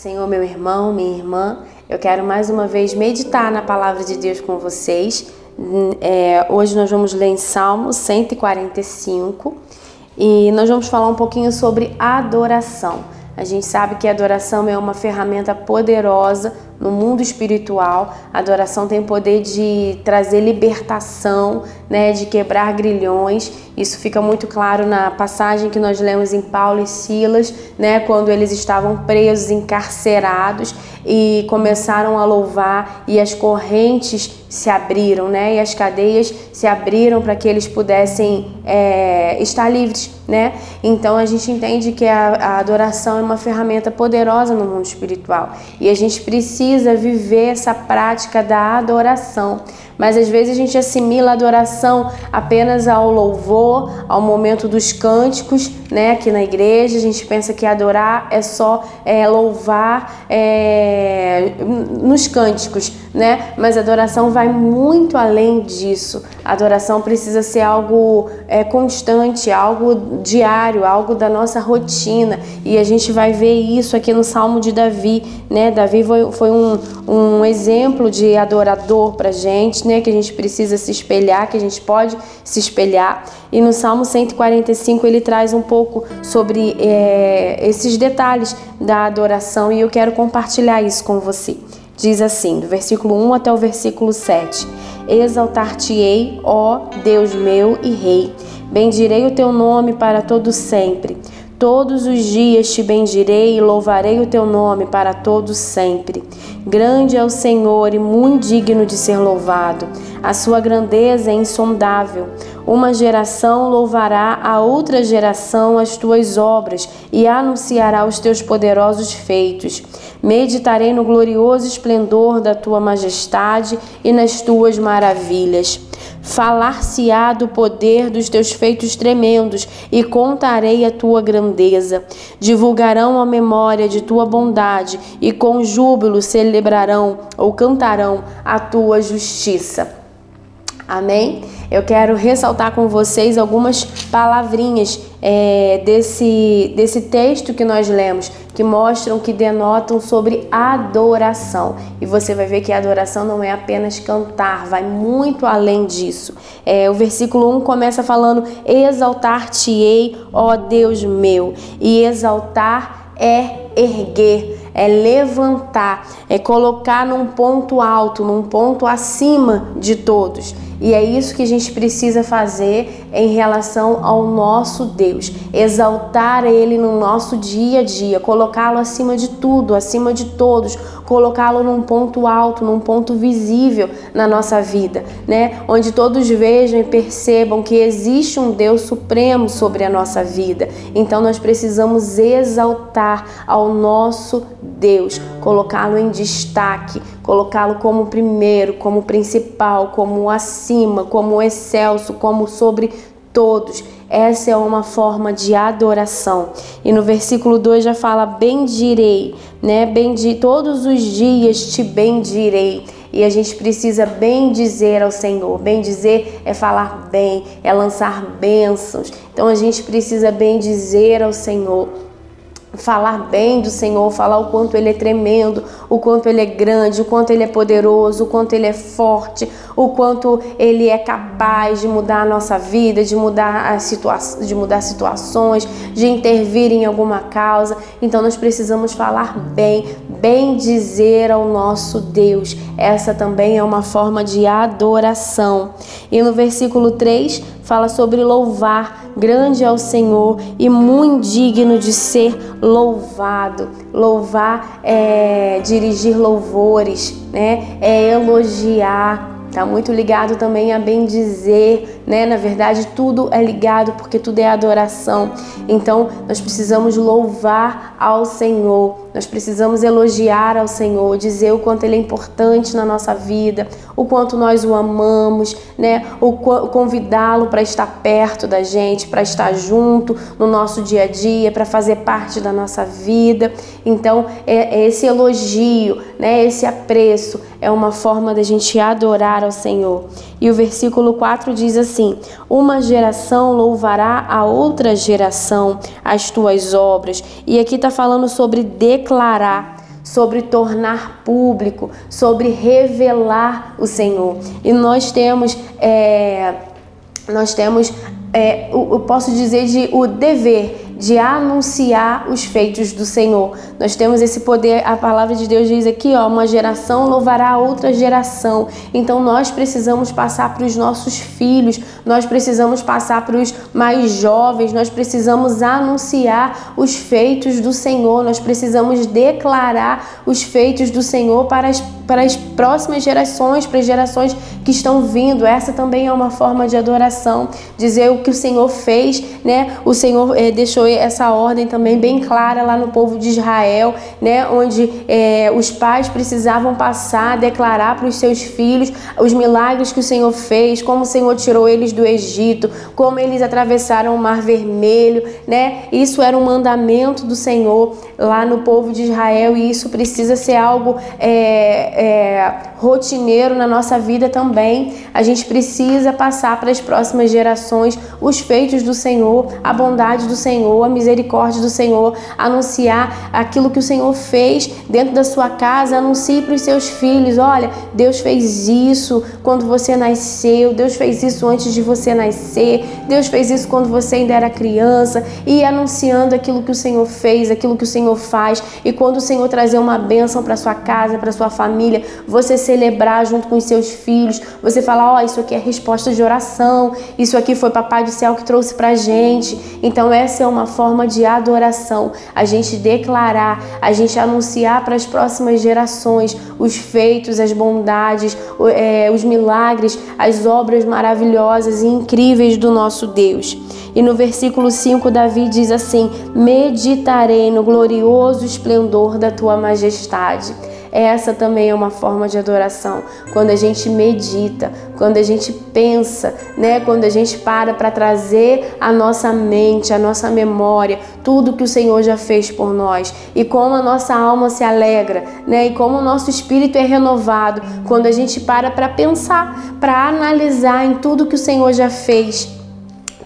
Senhor, meu irmão, minha irmã. Eu quero mais uma vez meditar na palavra de Deus com vocês. É, hoje nós vamos ler em Salmo 145 e nós vamos falar um pouquinho sobre adoração. A gente sabe que a adoração é uma ferramenta poderosa no mundo espiritual. A adoração tem poder de trazer libertação, né, de quebrar grilhões. Isso fica muito claro na passagem que nós lemos em Paulo e Silas, né, quando eles estavam presos, encarcerados e começaram a louvar e as correntes se abriram, né, e as cadeias se abriram para que eles pudessem é, estar livres, né? Então a gente entende que a, a adoração é uma ferramenta poderosa no mundo espiritual e a gente precisa viver essa prática da adoração. Mas às vezes a gente assimila a adoração apenas ao louvor, ao momento dos cânticos, né? Aqui na igreja a gente pensa que adorar é só é, louvar é, nos cânticos, né? Mas a adoração vai muito além disso. A adoração precisa ser algo é, constante, algo diário, algo da nossa rotina. E a gente vai ver isso aqui no Salmo de Davi, né? Davi foi, foi um, um exemplo de adorador pra gente, né? Que a gente precisa se espelhar, que a gente pode se espelhar. E no Salmo 145 ele traz um pouco sobre é, esses detalhes da adoração e eu quero compartilhar isso com você. Diz assim, do versículo 1 até o versículo 7: Exaltar-te-ei, ó Deus meu e Rei, bendirei o teu nome para todo sempre. Todos os dias te bendirei e louvarei o teu nome para todo sempre. Grande é o Senhor e muito digno de ser louvado. A sua grandeza é insondável. Uma geração louvará a outra geração as tuas obras e anunciará os teus poderosos feitos. Meditarei no glorioso esplendor da tua majestade e nas tuas maravilhas. Falar-se-á do poder dos teus feitos tremendos e contarei a tua grandeza. Divulgarão a memória de tua bondade e com júbilo celebrarão ou cantarão a tua justiça. Amém? Eu quero ressaltar com vocês algumas palavrinhas é, desse, desse texto que nós lemos, que mostram, que denotam sobre adoração. E você vai ver que a adoração não é apenas cantar, vai muito além disso. É, o versículo 1 começa falando: Exaltar-te-ei, ó Deus meu. E exaltar é erguer é levantar, é colocar num ponto alto, num ponto acima de todos. E é isso que a gente precisa fazer em relação ao nosso Deus. Exaltar Ele no nosso dia a dia, colocá-lo acima de tudo, acima de todos, colocá-lo num ponto alto, num ponto visível na nossa vida, né? Onde todos vejam e percebam que existe um Deus supremo sobre a nossa vida. Então nós precisamos exaltar ao nosso Deus, colocá-lo em destaque, colocá-lo como primeiro, como principal, como acima, como excelso, como sobre todos. Essa é uma forma de adoração. E no versículo 2 já fala bendirei, né? Bendi todos os dias te bendirei. E a gente precisa bem dizer ao Senhor. Bem dizer é falar bem, é lançar bênçãos. Então a gente precisa bem dizer ao Senhor falar bem do Senhor, falar o quanto Ele é tremendo, o quanto Ele é grande, o quanto Ele é poderoso, o quanto Ele é forte, o quanto Ele é capaz de mudar a nossa vida, de mudar, a situa de mudar situações, de intervir em alguma causa. Então nós precisamos falar bem, bem dizer ao nosso Deus. Essa também é uma forma de adoração. E no versículo 3 fala sobre louvar. Grande é o Senhor e muito digno de ser louvado. Louvar é dirigir louvores, né? É elogiar. Tá muito ligado também a bem dizer, né? Na verdade, tudo é ligado porque tudo é adoração. Então, nós precisamos louvar ao Senhor nós precisamos elogiar ao Senhor, dizer o quanto Ele é importante na nossa vida, o quanto nós o amamos, né? O convidá-lo para estar perto da gente, para estar junto no nosso dia a dia, para fazer parte da nossa vida. Então, é, é esse elogio, né? Esse apreço é uma forma da gente adorar ao Senhor. E o versículo 4 diz assim: Uma geração louvará a outra geração as tuas obras. E aqui está falando sobre declarar sobre tornar público, sobre revelar o Senhor. E nós temos, é, nós temos, é, eu posso dizer de o dever de anunciar os feitos do Senhor. Nós temos esse poder, a palavra de Deus diz aqui, ó, uma geração louvará a outra geração. Então nós precisamos passar para os nossos filhos, nós precisamos passar para os mais jovens, nós precisamos anunciar os feitos do Senhor, nós precisamos declarar os feitos do Senhor para as, para as próximas gerações, para as gerações que estão vindo. Essa também é uma forma de adoração, dizer o que o Senhor fez, né? O Senhor é, deixou essa ordem também bem clara lá no povo de Israel, né, onde é, os pais precisavam passar, declarar para os seus filhos os milagres que o Senhor fez, como o Senhor tirou eles do Egito, como eles atravessaram o Mar Vermelho, né? Isso era um mandamento do Senhor lá no povo de Israel e isso precisa ser algo é, é, rotineiro na nossa vida também. A gente precisa passar para as próximas gerações os feitos do Senhor, a bondade do Senhor a misericórdia do Senhor, anunciar aquilo que o Senhor fez dentro da sua casa, anuncie para os seus filhos: olha, Deus fez isso quando você nasceu, Deus fez isso antes de você nascer, Deus fez isso quando você ainda era criança, e anunciando aquilo que o Senhor fez, aquilo que o Senhor faz, e quando o Senhor trazer uma bênção para sua casa, para sua família, você celebrar junto com os seus filhos, você falar: ó, oh, isso aqui é resposta de oração, isso aqui foi Papai do Céu que trouxe para gente. Então, essa é uma forma de adoração, a gente declarar, a gente anunciar para as próximas gerações os feitos, as bondades, é, os milagres, as obras maravilhosas e incríveis do nosso Deus. E no versículo 5, Davi diz assim: Meditarei no glorioso esplendor da tua majestade. Essa também é uma forma de adoração. Quando a gente medita, quando a gente pensa, né? Quando a gente para para trazer a nossa mente, a nossa memória, tudo que o Senhor já fez por nós e como a nossa alma se alegra, né? E como o nosso espírito é renovado quando a gente para para pensar, para analisar em tudo que o Senhor já fez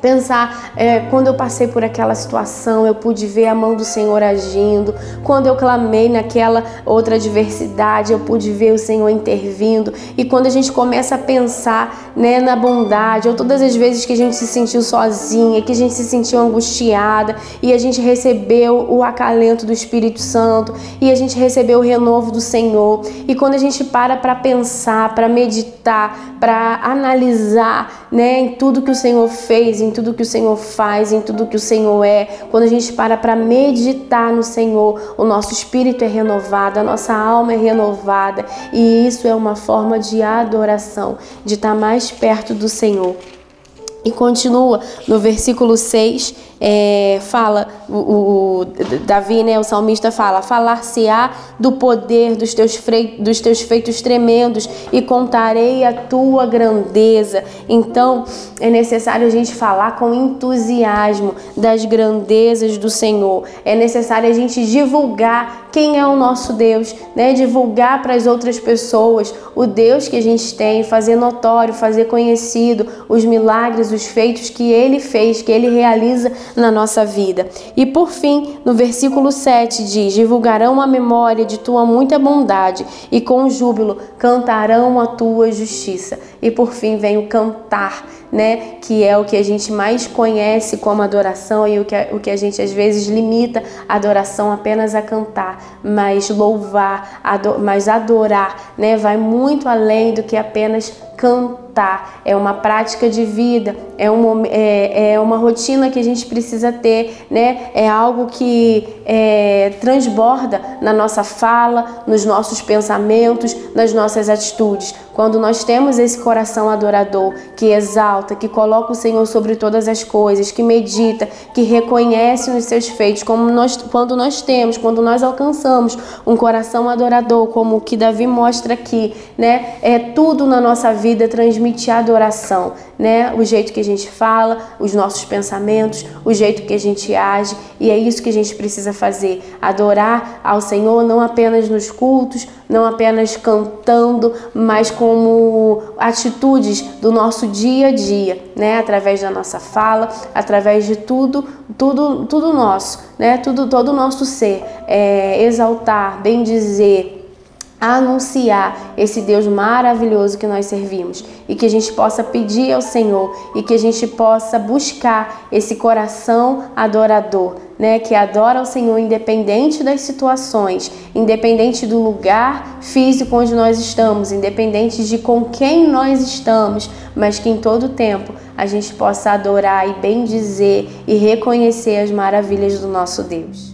Pensar, é, quando eu passei por aquela situação, eu pude ver a mão do Senhor agindo. Quando eu clamei naquela outra adversidade, eu pude ver o Senhor intervindo. E quando a gente começa a pensar né, na bondade, ou todas as vezes que a gente se sentiu sozinha, que a gente se sentiu angustiada, e a gente recebeu o acalento do Espírito Santo, e a gente recebeu o renovo do Senhor. E quando a gente para para pensar, para meditar, para analisar né, em tudo que o Senhor fez, em em tudo que o Senhor faz, em tudo que o Senhor é. Quando a gente para para meditar no Senhor, o nosso espírito é renovado, a nossa alma é renovada, e isso é uma forma de adoração, de estar mais perto do Senhor. E continua no versículo 6, é, fala, o, o, Davi, né, o salmista fala, falar-se-á do poder dos teus, fre, dos teus feitos tremendos e contarei a tua grandeza. Então, é necessário a gente falar com entusiasmo das grandezas do Senhor. É necessário a gente divulgar quem é o nosso Deus, né? divulgar para as outras pessoas o Deus que a gente tem, fazer notório, fazer conhecido os milagres, os feitos que ele fez, que ele realiza na nossa vida. E por fim, no versículo 7 diz: Divulgarão a memória de tua muita bondade e com júbilo cantarão a tua justiça. E por fim vem o cantar, né? Que é o que a gente mais conhece como adoração e o que, o que a gente às vezes limita a adoração apenas a cantar, mas louvar, ador, mas adorar, né? Vai muito além do que apenas cantar, é uma prática de vida, é uma, é, é uma rotina que a gente precisa ter, né? É algo que é, transborda na nossa fala, nos nossos pensamentos, nas nossas atitudes. Quando nós temos esse coração adorador, que exalta, que coloca o Senhor sobre todas as coisas, que medita, que reconhece nos seus feitos, como nós, quando nós temos, quando nós alcançamos um coração adorador, como o que Davi mostra aqui, né? É tudo na nossa vida transmite adoração, né? O jeito que a gente fala, os nossos pensamentos, o jeito que a gente age, e é isso que a gente precisa fazer, adorar ao Senhor não apenas nos cultos, não apenas cantando, mas como atitudes do nosso dia a dia, né? Através da nossa fala, através de tudo, tudo, tudo nosso, né? Tudo, todo o nosso ser, é, exaltar, bem dizer, anunciar esse Deus maravilhoso que nós servimos e que a gente possa pedir ao Senhor e que a gente possa buscar esse coração adorador, né, que adora o Senhor independente das situações, independente do lugar físico onde nós estamos, independente de com quem nós estamos, mas que em todo tempo a gente possa adorar e bem dizer e reconhecer as maravilhas do nosso Deus.